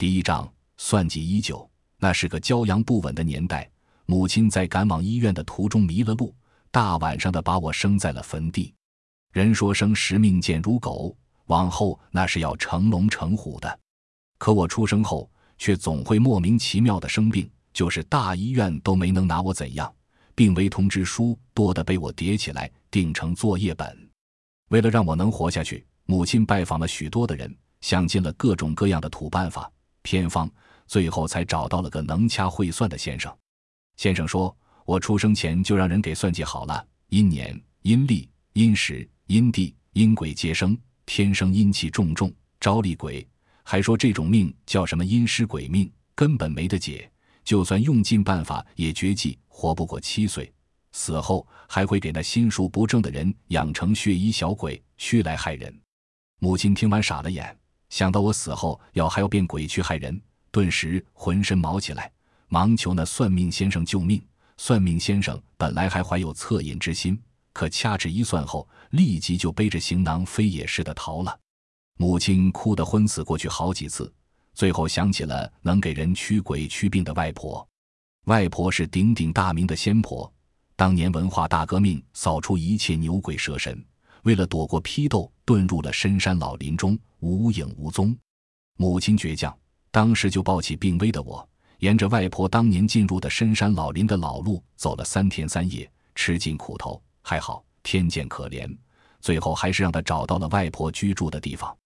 第一章算计已久。那是个骄阳不稳的年代，母亲在赶往医院的途中迷了路，大晚上的把我生在了坟地。人说生时命贱如狗，往后那是要成龙成虎的。可我出生后，却总会莫名其妙的生病，就是大医院都没能拿我怎样。病危通知书多得被我叠起来订成作业本。为了让我能活下去，母亲拜访了许多的人，想尽了各种各样的土办法、偏方，最后才找到了个能掐会算的先生。先生说我出生前就让人给算计好了，阴年、阴历、阴时、阴地、阴鬼皆生，天生阴气重重，招厉鬼。还说这种命叫什么阴尸鬼命，根本没得解，就算用尽办法也绝迹，活不过七岁。死后还会给那心术不正的人养成血衣小鬼，驱来害人。母亲听完傻了眼，想到我死后要还要变鬼去害人，顿时浑身毛起来，忙求那算命先生救命。算命先生本来还怀有恻隐之心，可掐指一算后，立即就背着行囊飞也似的逃了。母亲哭得昏死过去好几次，最后想起了能给人驱鬼驱病的外婆。外婆是鼎鼎大名的仙婆。当年文化大革命扫除一切牛鬼蛇神，为了躲过批斗，遁入了深山老林中，无影无踪。母亲倔强，当时就抱起病危的我，沿着外婆当年进入的深山老林的老路走了三天三夜，吃尽苦头。还好天见可怜，最后还是让他找到了外婆居住的地方。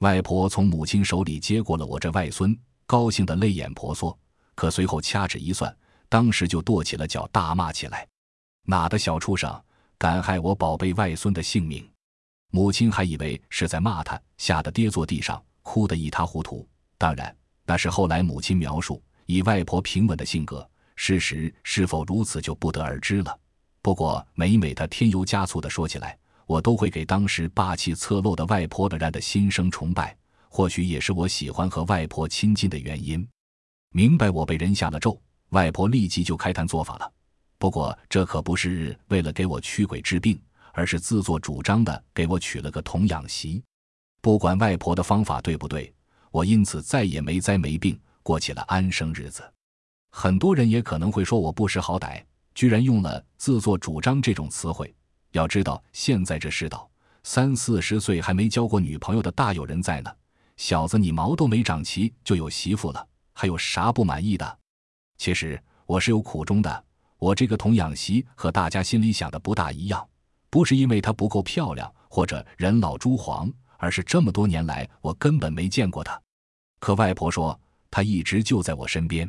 外婆从母亲手里接过了我这外孙，高兴得泪眼婆娑。可随后掐指一算，当时就跺起了脚，大骂起来。哪的小畜生，敢害我宝贝外孙的性命？母亲还以为是在骂他，吓得跌坐地上，哭得一塌糊涂。当然，那是后来母亲描述，以外婆平稳的性格，事实是否如此就不得而知了。不过，每每他添油加醋的说起来，我都会给当时霸气侧漏的外婆的然的心生崇拜。或许也是我喜欢和外婆亲近的原因。明白我被人下了咒，外婆立即就开坛做法了。不过，这可不是为了给我驱鬼治病，而是自作主张的给我娶了个童养媳。不管外婆的方法对不对，我因此再也没灾没病，过起了安生日子。很多人也可能会说我不识好歹，居然用了“自作主张”这种词汇。要知道，现在这世道，三四十岁还没交过女朋友的大有人在呢。小子，你毛都没长齐就有媳妇了，还有啥不满意的？其实我是有苦衷的。我这个童养媳和大家心里想的不大一样，不是因为她不够漂亮或者人老珠黄，而是这么多年来我根本没见过她。可外婆说她一直就在我身边。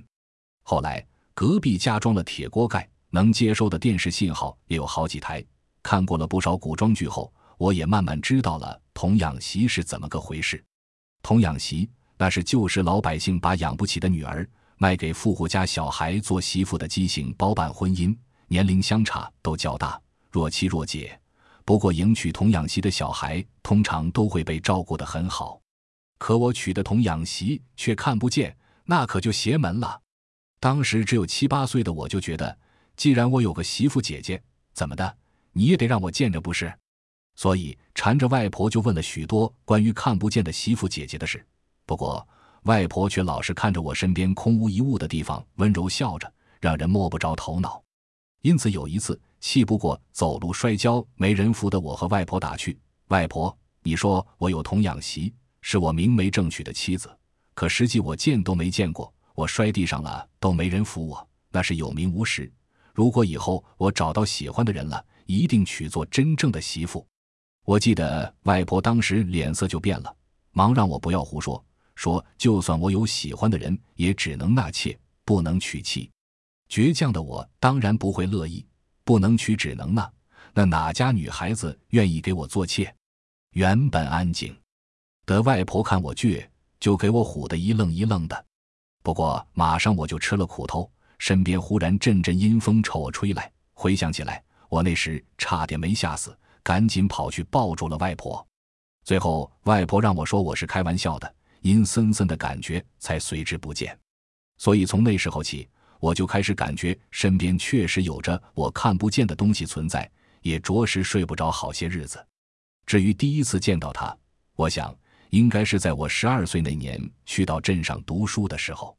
后来隔壁加装了铁锅盖，能接收的电视信号也有好几台。看过了不少古装剧后，我也慢慢知道了童养媳是怎么个回事。童养媳那是旧时老百姓把养不起的女儿。卖给富户家小孩做媳妇的畸形包办婚姻，年龄相差都较大，若妻若姐。不过迎娶童养媳的小孩通常都会被照顾得很好，可我娶的童养媳却看不见，那可就邪门了。当时只有七八岁的我就觉得，既然我有个媳妇姐姐，怎么的你也得让我见着不是？所以缠着外婆就问了许多关于看不见的媳妇姐姐的事。不过。外婆却老是看着我身边空无一物的地方，温柔笑着，让人摸不着头脑。因此有一次气不过，走路摔跤没人扶的我和外婆打趣：“外婆，你说我有童养媳，是我明媒正娶的妻子，可实际我见都没见过，我摔地上了都没人扶我，那是有名无实。如果以后我找到喜欢的人了，一定娶做真正的媳妇。”我记得外婆当时脸色就变了，忙让我不要胡说。说：“就算我有喜欢的人，也只能纳妾，不能娶妻。”倔强的我当然不会乐意，不能娶，只能纳。那哪家女孩子愿意给我做妾？原本安静，得外婆看我倔，就给我唬得一愣一愣的。不过马上我就吃了苦头，身边忽然阵阵阴风朝我吹来。回想起来，我那时差点没吓死，赶紧跑去抱住了外婆。最后外婆让我说我是开玩笑的。阴森森的感觉才随之不见，所以从那时候起，我就开始感觉身边确实有着我看不见的东西存在，也着实睡不着好些日子。至于第一次见到他，我想应该是在我十二岁那年去到镇上读书的时候。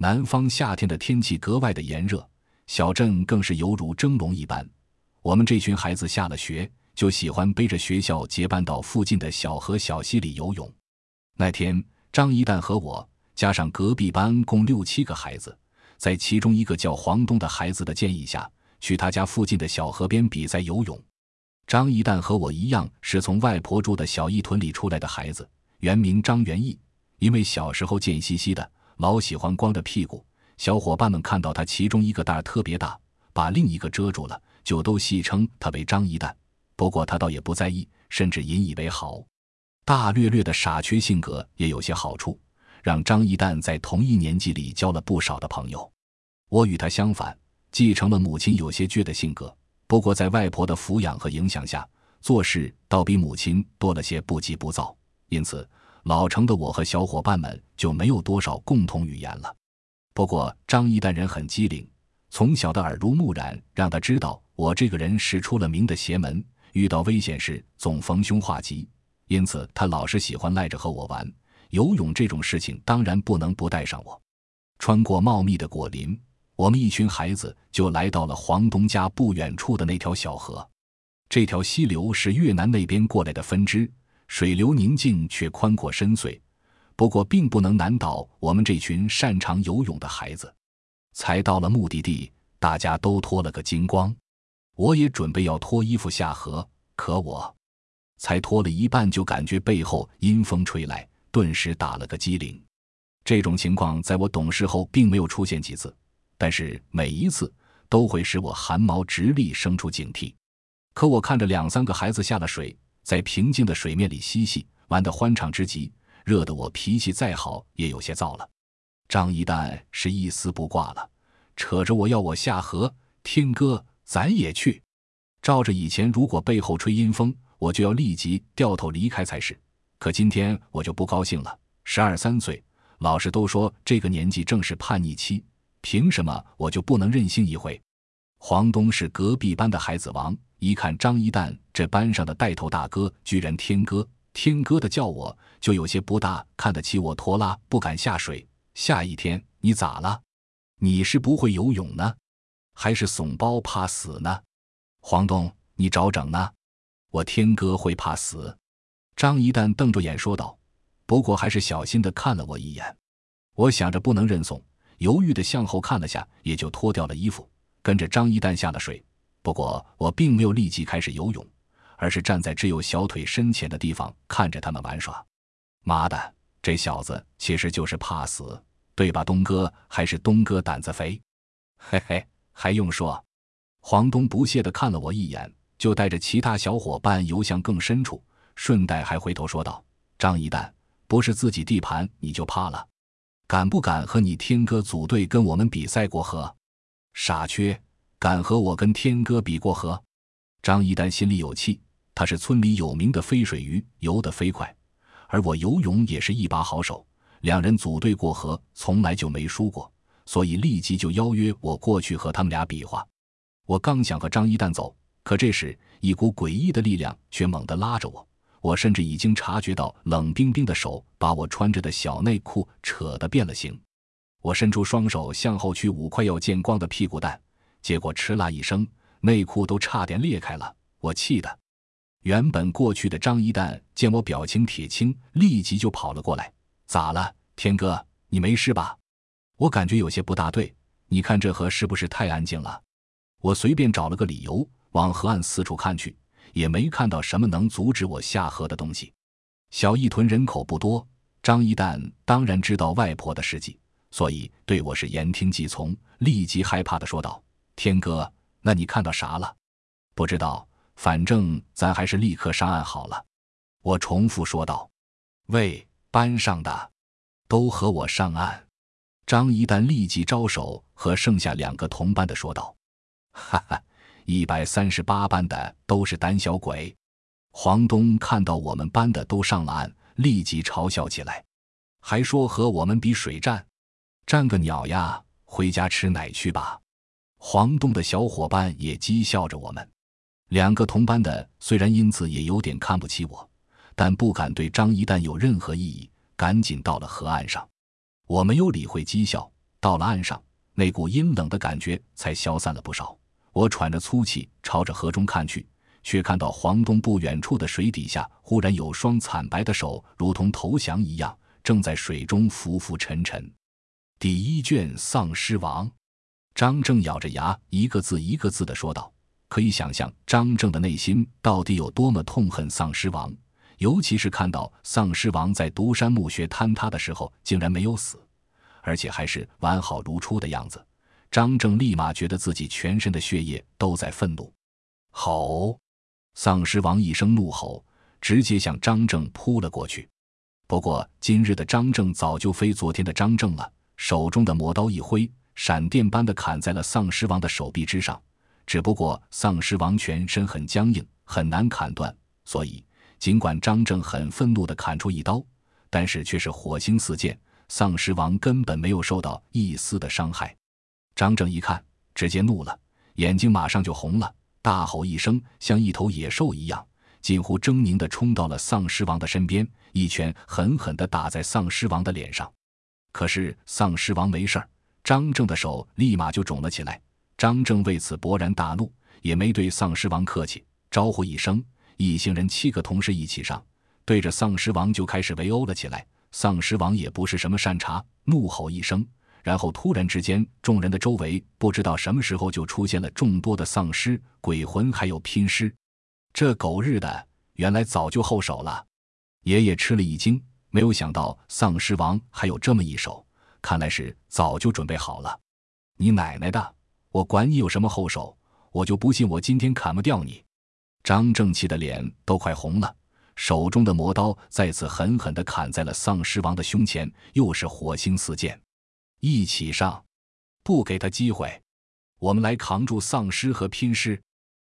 南方夏天的天气格外的炎热，小镇更是犹如蒸笼一般。我们这群孩子下了学，就喜欢背着学校结伴到附近的小河小溪里游泳。那天，张一蛋和我加上隔壁班共六七个孩子，在其中一个叫黄东的孩子的建议下，去他家附近的小河边比赛游泳。张一蛋和我一样，是从外婆住的小驿屯里出来的孩子，原名张元义。因为小时候贱兮兮的。老喜欢光着屁股，小伙伴们看到他其中一个蛋特别大，把另一个遮住了，就都戏称他为张一蛋。不过他倒也不在意，甚至引以为豪。大略略的傻缺性格也有些好处，让张一蛋在同一年纪里交了不少的朋友。我与他相反，继承了母亲有些倔的性格，不过在外婆的抚养和影响下，做事倒比母亲多了些不急不躁，因此。老成的我和小伙伴们就没有多少共同语言了。不过张一丹人很机灵，从小的耳濡目染让他知道我这个人是出了名的邪门，遇到危险时总逢凶化吉。因此他老是喜欢赖着和我玩。游泳这种事情当然不能不带上我。穿过茂密的果林，我们一群孩子就来到了黄东家不远处的那条小河。这条溪流是越南那边过来的分支。水流宁静却宽阔深邃，不过并不能难倒我们这群擅长游泳的孩子。才到了目的地，大家都脱了个精光，我也准备要脱衣服下河，可我才脱了一半，就感觉背后阴风吹来，顿时打了个激灵。这种情况在我懂事后并没有出现几次，但是每一次都会使我汗毛直立，生出警惕。可我看着两三个孩子下了水。在平静的水面里嬉戏，玩得欢畅之极，热得我脾气再好也有些燥了。张一蛋是一丝不挂了，扯着我要我下河。天哥，咱也去。照着以前，如果背后吹阴风，我就要立即掉头离开才是。可今天我就不高兴了。十二三岁，老师都说这个年纪正是叛逆期，凭什么我就不能任性一回？黄东是隔壁班的孩子王。一看张一蛋这班上的带头大哥，居然天哥天哥的叫我，就有些不大看得起我，拖拉不敢下水。下一天你咋了？你是不会游泳呢，还是怂包怕死呢？黄东，你找整呢？我天哥会怕死？张一蛋瞪着眼说道。不过还是小心的看了我一眼。我想着不能认怂，犹豫的向后看了下，也就脱掉了衣服，跟着张一蛋下了水。不过我并没有立即开始游泳，而是站在只有小腿深浅的地方看着他们玩耍。妈的，这小子其实就是怕死，对吧？东哥还是东哥胆子肥，嘿嘿，还用说？黄东不屑地看了我一眼，就带着其他小伙伴游向更深处，顺带还回头说道：“张一蛋，不是自己地盘你就怕了？敢不敢和你天哥组队跟我们比赛过河？傻缺！”敢和我跟天哥比过河？张一丹心里有气。他是村里有名的飞水鱼，游得飞快，而我游泳也是一把好手。两人组队过河，从来就没输过，所以立即就邀约我过去和他们俩比划。我刚想和张一蛋走，可这时一股诡异的力量却猛地拉着我。我甚至已经察觉到冷冰冰的手把我穿着的小内裤扯得变了形。我伸出双手向后去捂快要见光的屁股蛋。结果哧啦一声，内裤都差点裂开了。我气的，原本过去的张一蛋见我表情铁青，立即就跑了过来。咋了，天哥？你没事吧？我感觉有些不大对。你看这河是不是太安静了？我随便找了个理由，往河岸四处看去，也没看到什么能阻止我下河的东西。小一屯人口不多，张一蛋当然知道外婆的事迹，所以对我是言听计从，立即害怕的说道。天哥，那你看到啥了？不知道，反正咱还是立刻上岸好了。我重复说道：“喂，班上的，都和我上岸。”张一蛋立即招手和剩下两个同班的说道：“哈哈，一百三十八班的都是胆小鬼。”黄东看到我们班的都上了岸，立即嘲笑起来，还说和我们比水战，战个鸟呀！回家吃奶去吧。黄东的小伙伴也讥笑着我们，两个同班的虽然因此也有点看不起我，但不敢对张一旦有任何异议，赶紧到了河岸上。我没有理会讥笑，到了岸上，那股阴冷的感觉才消散了不少。我喘着粗气，朝着河中看去，却看到黄东不远处的水底下，忽然有双惨白的手，如同投降一样，正在水中浮浮沉沉。第一卷《丧尸王》，张正咬着牙，一个字一个字的说道：“可以想象张正的内心到底有多么痛恨丧尸王。”尤其是看到丧尸王在独山墓穴坍塌的时候竟然没有死，而且还是完好如初的样子，张正立马觉得自己全身的血液都在愤怒。吼！丧尸王一声怒吼，直接向张正扑了过去。不过今日的张正早就非昨天的张正了，手中的魔刀一挥，闪电般的砍在了丧尸王的手臂之上。只不过丧尸王全身很僵硬，很难砍断，所以。尽管张正很愤怒地砍出一刀，但是却是火星四溅，丧尸王根本没有受到一丝的伤害。张正一看，直接怒了，眼睛马上就红了，大吼一声，像一头野兽一样，近乎狰狞地冲到了丧尸王的身边，一拳狠狠地打在丧尸王的脸上。可是丧尸王没事儿，张正的手立马就肿了起来。张正为此勃然大怒，也没对丧尸王客气，招呼一声。一行人七个同事一起上，对着丧尸王就开始围殴了起来。丧尸王也不是什么善茬，怒吼一声，然后突然之间，众人的周围不知道什么时候就出现了众多的丧尸、鬼魂，还有拼尸。这狗日的，原来早就后手了！爷爷吃了一惊，没有想到丧尸王还有这么一手，看来是早就准备好了。你奶奶的！我管你有什么后手，我就不信我今天砍不掉你！张正气的脸都快红了，手中的魔刀再次狠狠地砍在了丧尸王的胸前，又是火星四溅。一起上，不给他机会，我们来扛住丧尸和拼尸。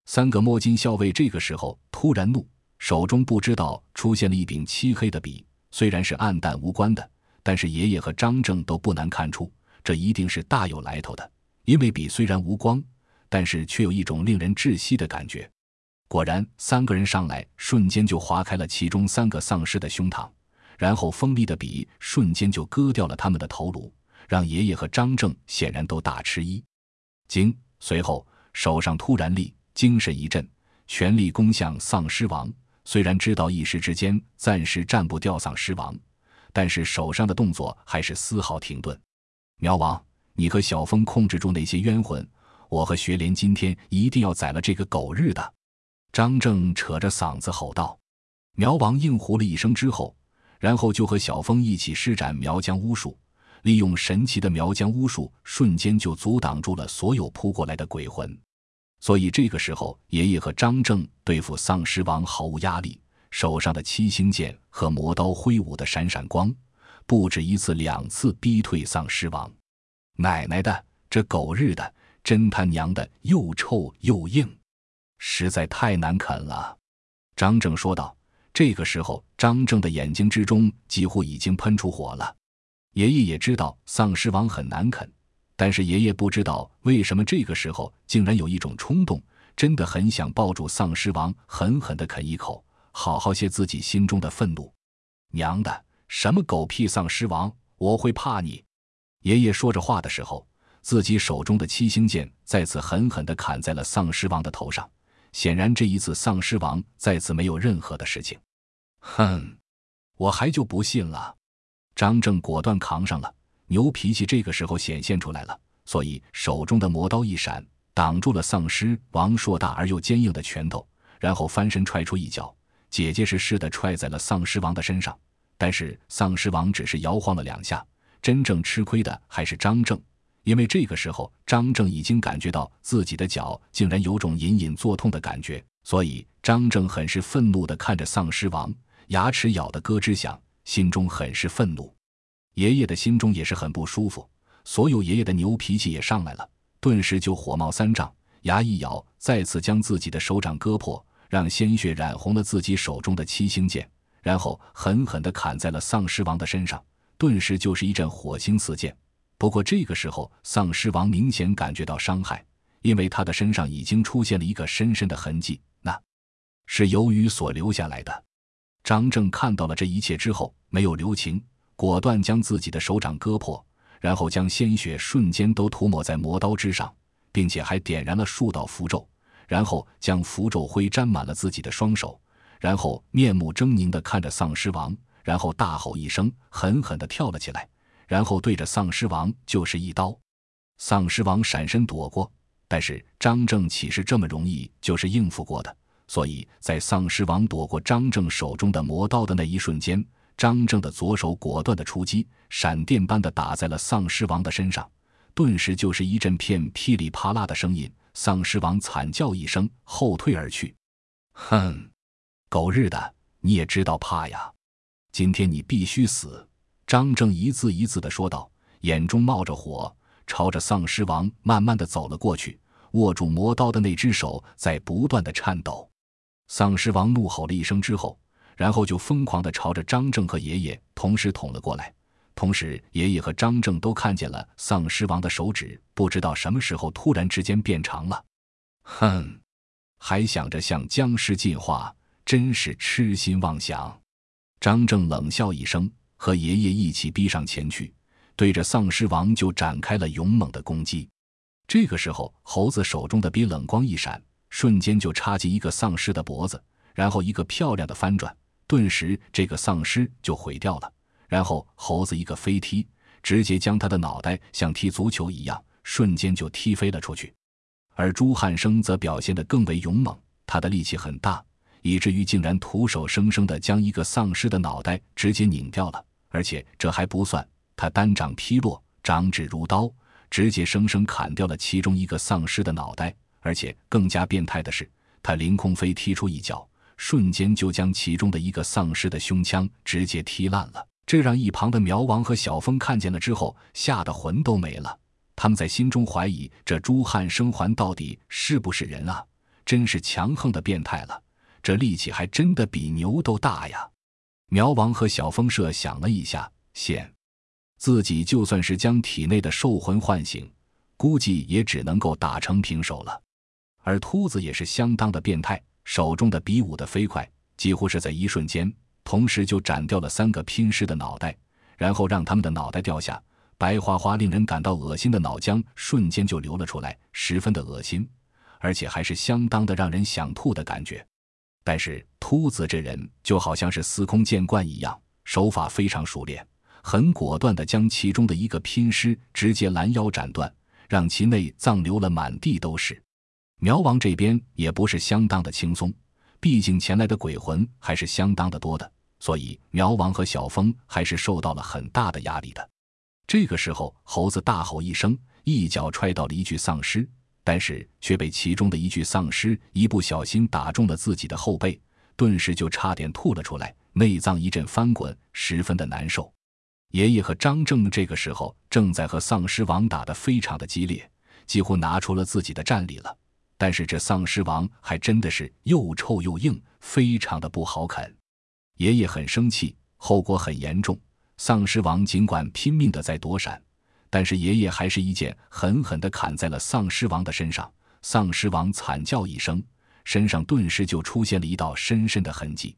三个摸金校尉这个时候突然怒，手中不知道出现了一柄漆黑的笔，虽然是暗淡无关的，但是爷爷和张正都不难看出，这一定是大有来头的。因为笔虽然无光，但是却有一种令人窒息的感觉。果然，三个人上来，瞬间就划开了其中三个丧尸的胸膛，然后锋利的笔瞬间就割掉了他们的头颅，让爷爷和张正显然都大吃一惊。随后，手上突然立，精神一振，全力攻向丧尸王。虽然知道一时之间暂时战不掉丧尸王，但是手上的动作还是丝毫停顿。苗王，你和小峰控制住那些冤魂，我和学莲今天一定要宰了这个狗日的！张正扯着嗓子吼道：“苗王应呼了一声之后，然后就和小峰一起施展苗疆巫术，利用神奇的苗疆巫术，瞬间就阻挡住了所有扑过来的鬼魂。所以这个时候，爷爷和张正对付丧尸王毫无压力，手上的七星剑和魔刀挥舞的闪闪光，不止一次两次逼退丧尸王。奶奶的，这狗日的，真他娘的又臭又硬！”实在太难啃了，张正说道。这个时候，张正的眼睛之中几乎已经喷出火了。爷爷也知道丧尸王很难啃，但是爷爷不知道为什么这个时候竟然有一种冲动，真的很想抱住丧尸王，狠狠地啃一口，好好泄自己心中的愤怒。娘的，什么狗屁丧尸王，我会怕你？爷爷说着话的时候，自己手中的七星剑再次狠狠地砍在了丧尸王的头上。显然，这一次丧尸王再次没有任何的事情。哼，我还就不信了。张正果断扛上了，牛脾气这个时候显现出来了，所以手中的魔刀一闪，挡住了丧尸王硕大而又坚硬的拳头，然后翻身踹出一脚，结结实实的踹在了丧尸王的身上。但是丧尸王只是摇晃了两下，真正吃亏的还是张正。因为这个时候，张正已经感觉到自己的脚竟然有种隐隐作痛的感觉，所以张正很是愤怒地看着丧尸王，牙齿咬得咯吱响，心中很是愤怒。爷爷的心中也是很不舒服，所有爷爷的牛脾气也上来了，顿时就火冒三丈，牙一咬，再次将自己的手掌割破，让鲜血染红了自己手中的七星剑，然后狠狠地砍在了丧尸王的身上，顿时就是一阵火星四溅。不过这个时候，丧尸王明显感觉到伤害，因为他的身上已经出现了一个深深的痕迹，那是由于所留下来的。张正看到了这一切之后，没有留情，果断将自己的手掌割破，然后将鲜血瞬间都涂抹在磨刀之上，并且还点燃了数道符咒，然后将符咒灰沾满了自己的双手，然后面目狰狞地看着丧尸王，然后大吼一声，狠狠地跳了起来，然后对着丧尸王就是一刀。丧尸王闪身躲过，但是张正岂是这么容易就是应付过的？所以在丧尸王躲过张正手中的魔刀的那一瞬间，张正的左手果断的出击，闪电般的打在了丧尸王的身上，顿时就是一阵片噼里啪啦的声音，丧尸王惨叫一声，后退而去。哼，狗日的，你也知道怕呀！今天你必须死！张正一字一字的说道，眼中冒着火，朝着丧尸王慢慢的走了过去，握住魔刀的那只手在不断的颤抖。丧尸王怒吼了一声之后，然后就疯狂地朝着张正和爷爷同时捅了过来。同时，爷爷和张正都看见了丧尸王的手指，不知道什么时候突然之间变长了。哼，还想着向僵尸进化，真是痴心妄想！张正冷笑一声，和爷爷一起逼上前去，对着丧尸王就展开了勇猛的攻击。这个时候，猴子手中的笔冷光一闪。瞬间就插进一个丧尸的脖子，然后一个漂亮的翻转，顿时这个丧尸就毁掉了。然后猴子一个飞踢，直接将他的脑袋像踢足球一样，瞬间就踢飞了出去。而朱汉生则表现得更为勇猛，他的力气很大，以至于竟然徒手生生地将一个丧尸的脑袋直接拧掉了。而且这还不算，他单掌劈落，掌指如刀，直接生生砍掉了其中一个丧尸的脑袋。而且更加变态的是，他凌空飞踢出一脚，瞬间就将其中的一个丧尸的胸腔直接踢烂了。这让一旁的苗王和小峰看见了之后，吓得魂都没了。他们在心中怀疑：这朱汉生还到底是不是人啊？真是强横的变态了！这力气还真的比牛都大呀！苗王和小峰设想了一下，现自己就算是将体内的兽魂唤醒，估计也只能够打成平手了。而秃子也是相当的变态，手中的笔舞的飞快，几乎是在一瞬间，同时就斩掉了三个拼尸的脑袋，然后让他们的脑袋掉下，白花花、令人感到恶心的脑浆瞬间就流了出来，十分的恶心，而且还是相当的让人想吐的感觉。但是秃子这人就好像是司空见惯一样，手法非常熟练，很果断地将其中的一个拼尸直接拦腰斩断，让其内脏流了满地都是。苗王这边也不是相当的轻松，毕竟前来的鬼魂还是相当的多的，所以苗王和小峰还是受到了很大的压力的。这个时候，猴子大吼一声，一脚踹到了一具丧尸，但是却被其中的一具丧尸一不小心打中了自己的后背，顿时就差点吐了出来，内脏一阵翻滚，十分的难受。爷爷和张正这个时候正在和丧尸王打得非常的激烈，几乎拿出了自己的战力了。但是这丧尸王还真的是又臭又硬，非常的不好啃。爷爷很生气，后果很严重。丧尸王尽管拼命的在躲闪，但是爷爷还是一剑狠狠的砍在了丧尸王的身上。丧尸王惨叫一声，身上顿时就出现了一道深深的痕迹。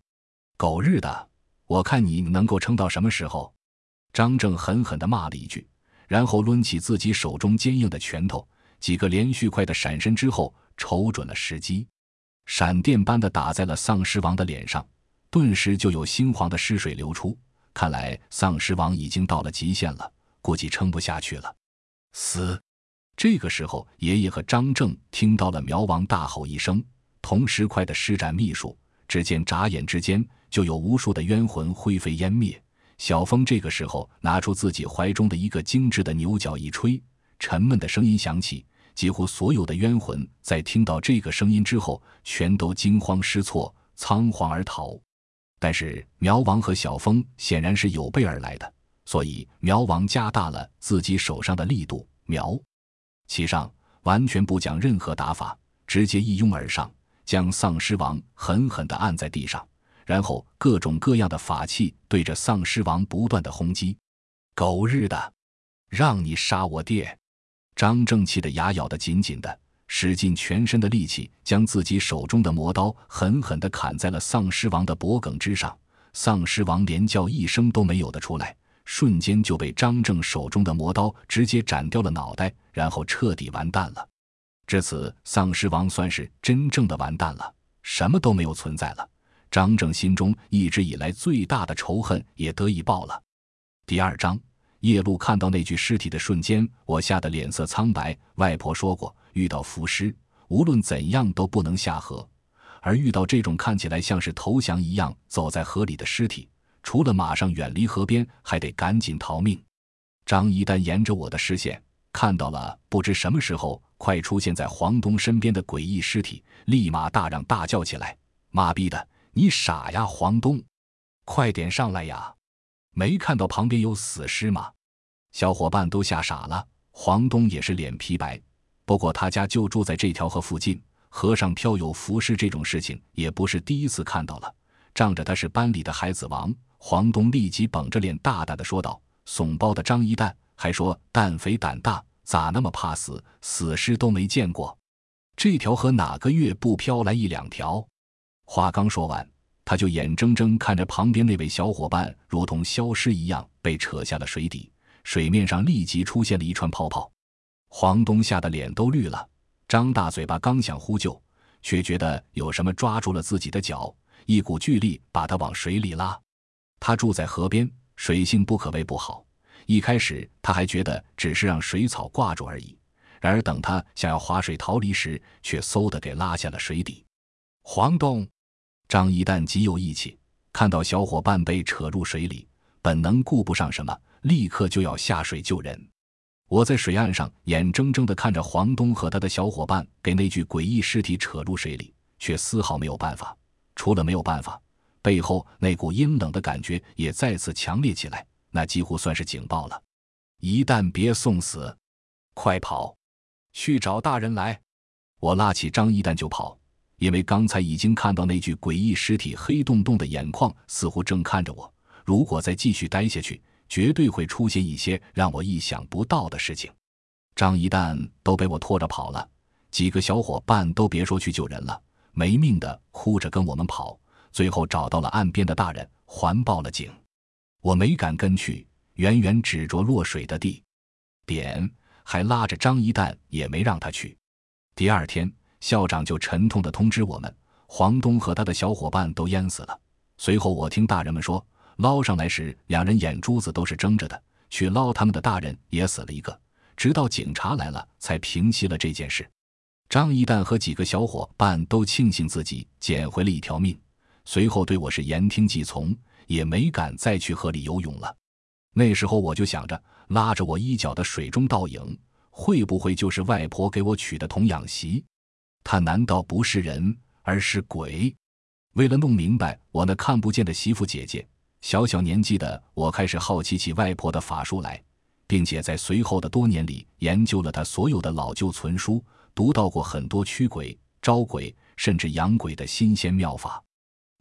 狗日的，我看你能够撑到什么时候？张正狠狠的骂了一句，然后抡起自己手中坚硬的拳头，几个连续快的闪身之后。瞅准了时机，闪电般的打在了丧尸王的脸上，顿时就有猩黄的尸水流出。看来丧尸王已经到了极限了，估计撑不下去了。死！这个时候，爷爷和张正听到了苗王大吼一声，同时快的施展秘术，只见眨眼之间就有无数的冤魂灰飞烟灭。小峰这个时候拿出自己怀中的一个精致的牛角一吹，沉闷的声音响起。几乎所有的冤魂在听到这个声音之后，全都惊慌失措、仓皇而逃。但是苗王和小峰显然是有备而来的，所以苗王加大了自己手上的力度，苗其上完全不讲任何打法，直接一拥而上，将丧尸王狠狠地按在地上，然后各种各样的法器对着丧尸王不断的轰击。狗日的，让你杀我爹！张正气得牙咬得紧紧的，使尽全身的力气，将自己手中的魔刀狠狠地砍在了丧尸王的脖颈之上。丧尸王连叫一声都没有的出来，瞬间就被张正手中的魔刀直接斩掉了脑袋，然后彻底完蛋了。至此，丧尸王算是真正的完蛋了，什么都没有存在了。张正心中一直以来最大的仇恨也得以报了。第二章，夜路看到那具尸体的瞬间，我吓得脸色苍白。外婆说过，遇到浮尸，无论怎样都不能下河。而遇到这种看起来像是投降一样走在河里的尸体，除了马上远离河边，还得赶紧逃命。张一丹沿着我的视线看到了不知什么时候快出现在黄东身边的诡异尸体，立马大嚷大叫起来：“妈逼的，你傻呀，黄东，快点上来呀！没看到旁边有死尸吗？”小伙伴都吓傻了。黄东也是脸皮白，不过他家就住在这条河附近。河上漂有浮尸这种事情也不是第一次看到了。仗着他是班里的孩子王，黄东立即绷着脸大胆的说道：“怂包的张一蛋还说蛋肥胆大，咋那么怕死？死尸都没见过。这条河哪个月不飘来一两条？”话刚说完，他就眼睁睁看着旁边那位小伙伴如同消失一样被扯下了水底，水面上立即出现了一串泡泡。黄东吓得脸都绿了。张大嘴巴刚想呼救，却觉得有什么抓住了自己的脚，一股巨力把他往水里拉。他住在河边，水性不可谓不好。一开始他还觉得只是让水草挂住而已，然而等他想要划水逃离时，却嗖的给拉下了水底。黄东、张一蛋极有义气，看到小伙伴被扯入水里，本能顾不上什么，立刻就要下水救人。我在水岸上眼睁睁地看着黄东和他的小伙伴给那具诡异尸体扯入水里，却丝毫没有办法。除了没有办法，背后那股阴冷的感觉也再次强烈起来，那几乎算是警报了。一旦别送死，快跑，去找大人来！我拉起张一蛋就跑，因为刚才已经看到那具诡异尸体黑洞洞的眼眶似乎正看着我。如果再继续待下去，绝对会出现一些让我意想不到的事情。张一蛋都被我拖着跑了，几个小伙伴都别说去救人了，没命的哭着跟我们跑。最后找到了岸边的大人，还报了警。我没敢跟去，远远指着落水的地点，还拉着张一蛋也没让他去。第二天，校长就沉痛的通知我们，黄东和他的小伙伴都淹死了。随后，我听大人们说。捞上来时，两人眼珠子都是睁着的。去捞他们的大人也死了一个，直到警察来了，才平息了这件事。张一蛋和几个小伙伴都庆幸自己捡回了一条命，随后对我是言听计从，也没敢再去河里游泳了。那时候我就想着，拉着我衣角的水中倒影，会不会就是外婆给我娶的童养媳？她难道不是人，而是鬼？为了弄明白我那看不见的媳妇姐姐。小小年纪的我开始好奇起外婆的法术来，并且在随后的多年里研究了她所有的老旧存书，读到过很多驱鬼、招鬼甚至养鬼的新鲜妙法。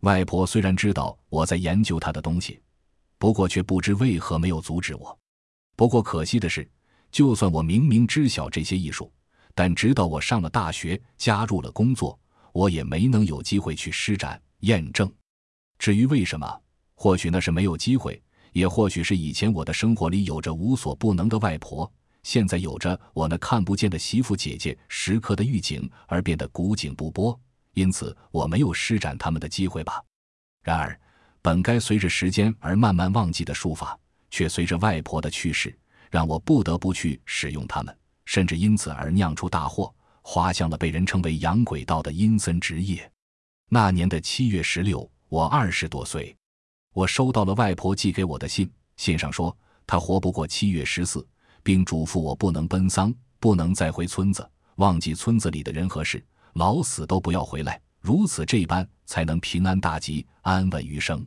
外婆虽然知道我在研究她的东西，不过却不知为何没有阻止我。不过可惜的是，就算我明明知晓这些艺术，但直到我上了大学，加入了工作，我也没能有机会去施展验证。至于为什么？或许那是没有机会，也或许是以前我的生活里有着无所不能的外婆，现在有着我那看不见的媳妇姐姐时刻的预警，而变得古井不波，因此我没有施展他们的机会吧。然而，本该随着时间而慢慢忘记的术法，却随着外婆的去世，让我不得不去使用它们，甚至因此而酿出大祸，滑向了被人称为洋鬼道的阴森职业。那年的七月十六，我二十多岁。我收到了外婆寄给我的信，信上说她活不过七月十四，并嘱咐我不能奔丧，不能再回村子，忘记村子里的人和事，老死都不要回来，如此这般才能平安大吉，安稳余生。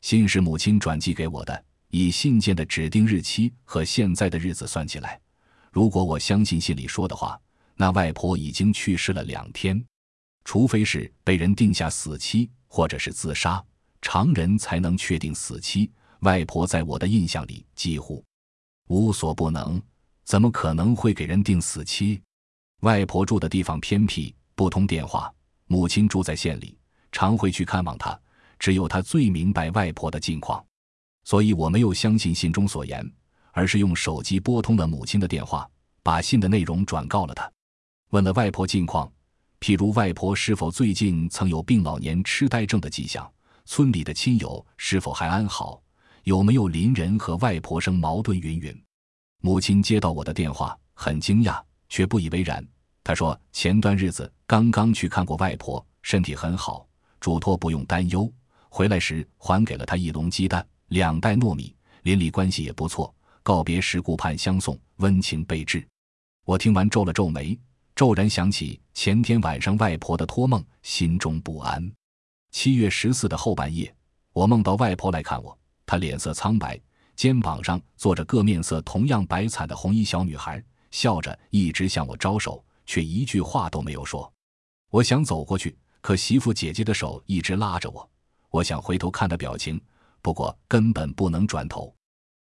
信是母亲转寄给我的，以信件的指定日期和现在的日子算起来，如果我相信信里说的话，那外婆已经去世了两天，除非是被人定下死期，或者是自杀。常人才能确定死期，外婆在我的印象里几乎无所不能，怎么可能会给人定死期？外婆住的地方偏僻，不通电话。母亲住在县里，常会去看望她，只有她最明白外婆的近况，所以我没有相信信中所言，而是用手机拨通了母亲的电话，把信的内容转告了她，问了外婆近况，譬如外婆是否最近曾有病老年痴呆症的迹象，村里的亲友是否还安好，有没有邻人和外婆生矛盾，云云。母亲接到我的电话，很惊讶，却不以为然。她说：“前段日子刚刚去看过外婆，身体很好，嘱托不用担忧。回来时还给了她一笼鸡蛋、两袋糯米。邻里关系也不错，告别时顾盼相送，温情备至。”我听完皱了皱眉，骤然想起前天晚上外婆的托梦，心中不安。七月十四的后半夜，我梦到外婆来看我，她脸色苍白，肩膀上坐着个面色同样白惨的红衣小女孩，笑着一直向我招手。却一句话都没有说。我想走过去，可媳妇姐姐的手一直拉着我。我想回头看她表情，不过根本不能转头。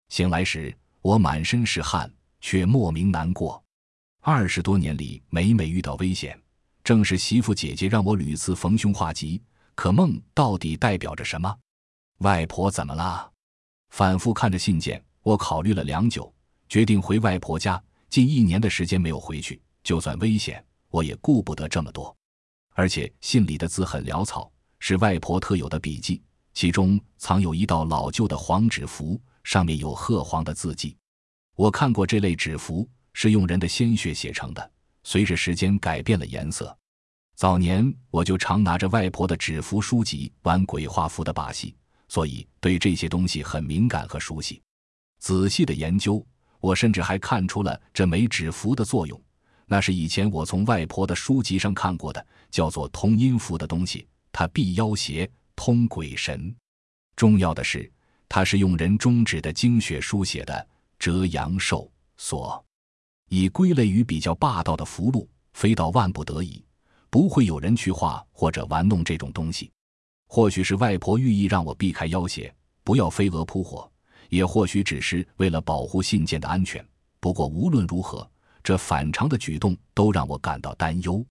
醒来时，我满身是汗，却莫名难过。二十多年里，每每遇到危险，正是媳妇姐姐让我屡次逢凶化吉。可梦到底代表着什么？外婆怎么了？反复看着信件，我考虑了良久，决定回外婆家。近一年的时间没有回去。就算危险，我也顾不得这么多。而且信里的字很潦草，是外婆特有的笔迹，其中藏有一道老旧的黄纸符，上面有褐黄的字迹。我看过这类纸符，是用人的鲜血写成的，随着时间改变了颜色。早年我就常拿着外婆的纸符书籍玩鬼画符的把戏，所以对这些东西很敏感和熟悉。仔细的研究，我甚至还看出了这枚纸符的作用。那是以前我从外婆的书籍上看过的，叫做通阴符的东西。它避妖邪、通鬼神。重要的是，它是用人中指的精血书写的，折阳寿所，已归类于比较霸道的符箓。非到万不得已，不会有人去画或者玩弄这种东西。或许是外婆寓意让我避开妖邪，不要飞蛾扑火；也或许只是为了保护信件的安全。不过无论如何。这反常的举动都让我感到担忧，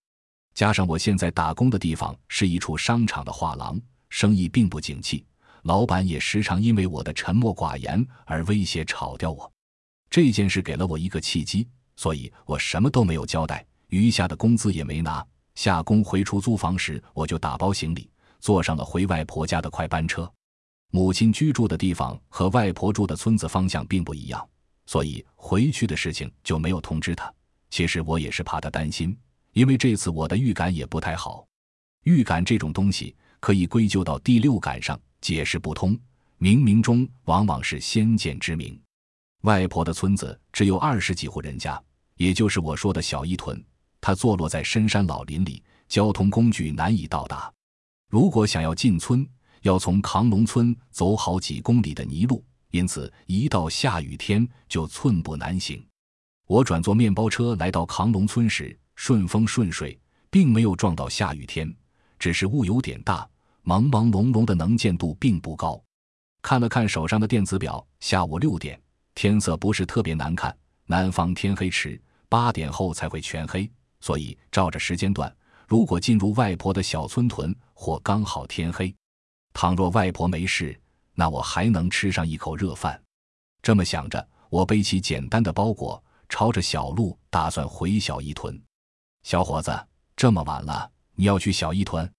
加上我现在打工的地方是一处商场的画廊，生意并不景气，老板也时常因为我的沉默寡言而威胁炒掉我。这件事给了我一个契机，所以我什么都没有交代，余下的工资也没拿。下工回出租房时，我就打包行李，坐上了回外婆家的快班车。母亲居住的地方和外婆住的村子方向并不一样。所以回去的事情就没有通知她。其实我也是怕她担心，因为这次我的预感也不太好。预感这种东西可以归咎到第六感上，解释不通。冥冥中往往是先见之明。外婆的村子只有二十几户人家，也就是我说的小一屯。它坐落在深山老林里，交通工具难以到达。如果想要进村，要从扛龙村走好几公里的泥路。因此，一到下雨天就寸步难行。我转坐面包车来到扛龙村时，顺风顺水，并没有撞到下雨天，只是雾有点大，朦朦胧胧的能见度并不高。看了看手上的电子表，下午六点，天色不是特别难看。南方天黑迟，八点后才会全黑，所以照着时间段，如果进入外婆的小村屯，或刚好天黑。倘若外婆没事。那我还能吃上一口热饭。这么想着，我背起简单的包裹，朝着小路打算回小一屯。小伙子，这么晚了，你要去小一屯？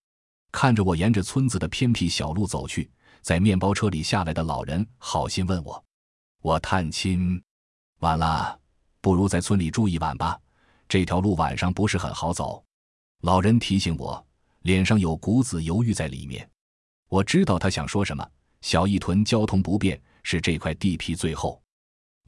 看着我沿着村子的偏僻小路走去，在面包车里下来的老人好心问我。我探亲，晚了，不如在村里住一晚吧。这条路晚上不是很好走。老人提醒我，脸上有股子犹豫在里面。我知道他想说什么。小义屯交通不便，是这块地皮最后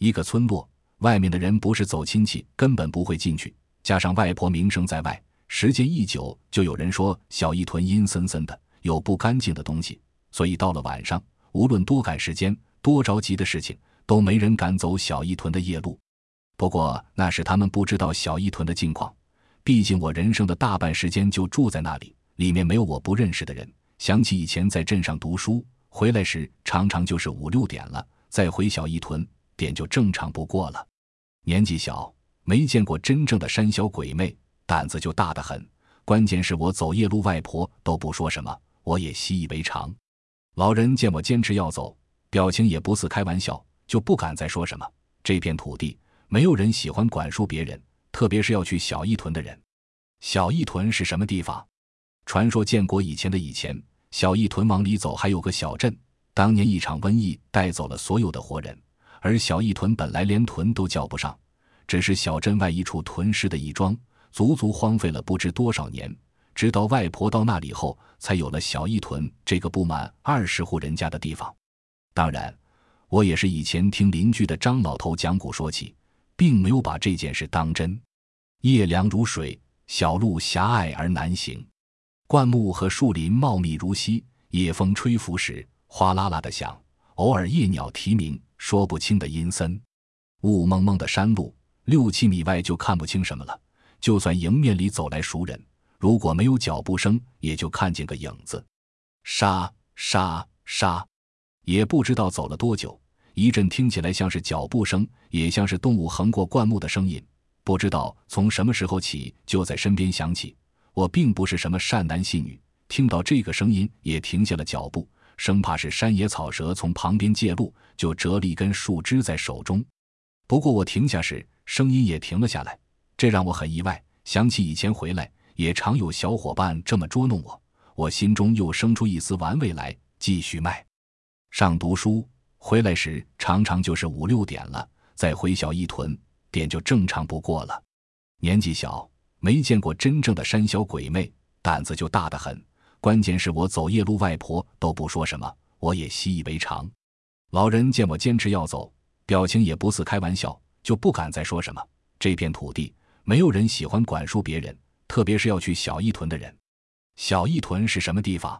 一个村落。外面的人不是走亲戚，根本不会进去。加上外婆名声在外，时间一久，就有人说小一屯阴森森的，有不干净的东西。所以到了晚上，无论多赶时间、多着急的事情，都没人敢走小一屯的夜路。不过那是他们不知道小一屯的近况。毕竟我人生的大半时间就住在那里，里面没有我不认识的人。想起以前在镇上读书。回来时常常就是五六点了，再回小一屯点就正常不过了。年纪小，没见过真正的山小鬼魅，胆子就大得很。关键是我走夜路，外婆都不说什么，我也习以为常。老人见我坚持要走，表情也不似开玩笑，就不敢再说什么。这片土地，没有人喜欢管束别人，特别是要去小义屯的人。小义屯是什么地方？传说建国以前的以前，小义屯往里走还有个小镇。当年一场瘟疫带走了所有的活人，而小义屯本来连屯都叫不上，只是小镇外一处屯尸的义庄，足足荒废了不知多少年。直到外婆到那里后，才有了小义屯这个不满二十户人家的地方。当然，我也是以前听邻居的张老头讲古说起，并没有把这件事当真。夜凉如水，小路狭隘而难行，灌木和树林茂密如溪，夜风吹拂时哗啦啦的响，偶尔夜鸟啼鸣，说不清的阴森。雾蒙蒙的山路，六七米外就看不清什么了，就算迎面里走来熟人。如果没有脚步声，也就看见个影子，沙沙沙，也不知道走了多久，一阵听起来像是脚步声，也像是动物横过灌木的声音。不知道从什么时候起，就在身边响起。我并不是什么善男信女，听到这个声音也停下了脚步，生怕是山野草蛇从旁边借路，就折了一根树枝在手中。不过我停下时，声音也停了下来，这让我很意外，想起以前回来。也常有小伙伴这么捉弄我，我心中又生出一丝玩味来，继续卖。上读书回来时，常常就是五六点了，再回小一屯，点就正常不过了。年纪小，没见过真正的山小鬼魅，胆子就大得很。关键是我走夜路，外婆都不说什么，我也习以为常。老人见我坚持要走，表情也不似开玩笑，就不敢再说什么。这片土地，没有人喜欢管束别人。特别是要去小义屯的人，小义屯是什么地方？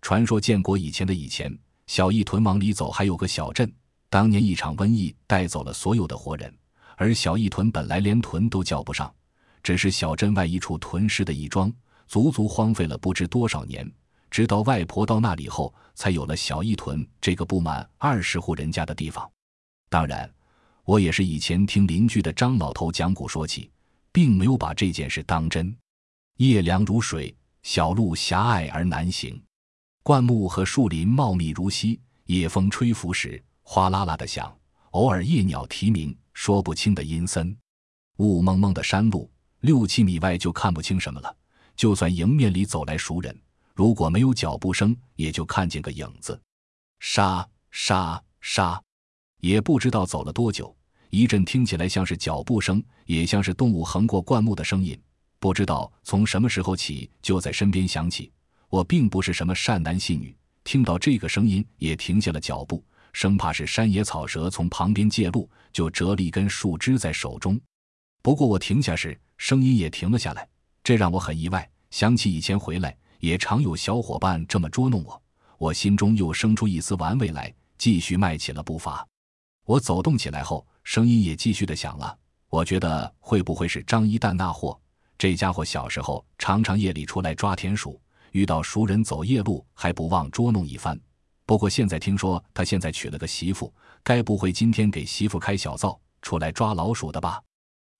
传说建国以前的以前，小义屯往里走还有个小镇。当年一场瘟疫带走了所有的活人，而小义屯本来连屯都叫不上，只是小镇外一处屯尸的义庄，足足荒废了不知多少年。直到外婆到那里后，才有了小义屯这个不满二十户人家的地方。当然，我也是以前听邻居的张老头讲古说起。并没有把这件事当真。夜凉如水，小路狭隘而难行，灌木和树林茂密如溪，夜风吹拂时哗啦啦的响，偶尔夜鸟啼鸣，说不清的阴森。雾蒙蒙的山路，六七米外就看不清什么了，就算迎面里走来熟人，如果没有脚步声，也就看见个影子。沙沙沙，也不知道走了多久。一阵听起来像是脚步声，也像是动物横过灌木的声音。不知道从什么时候起，就在身边响起。我并不是什么善男信女，听到这个声音也停下了脚步，生怕是山野草蛇从旁边借路，就折了一根树枝在手中。不过我停下时，声音也停了下来，这让我很意外。想起以前回来，也常有小伙伴这么捉弄我，我心中又生出一丝玩味来，继续迈起了步伐。我走动起来后。声音也继续的响了，我觉得会不会是张一蛋那货？这家伙小时候常常夜里出来抓田鼠，遇到熟人走夜路还不忘捉弄一番。不过现在听说他现在娶了个媳妇，该不会今天给媳妇开小灶出来抓老鼠的吧？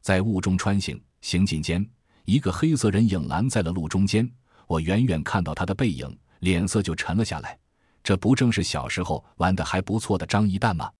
在雾中穿行，行进间，一个黑色人影拦在了路中间。我远远看到他的背影，脸色就沉了下来。这不正是小时候玩的还不错的张一蛋吗？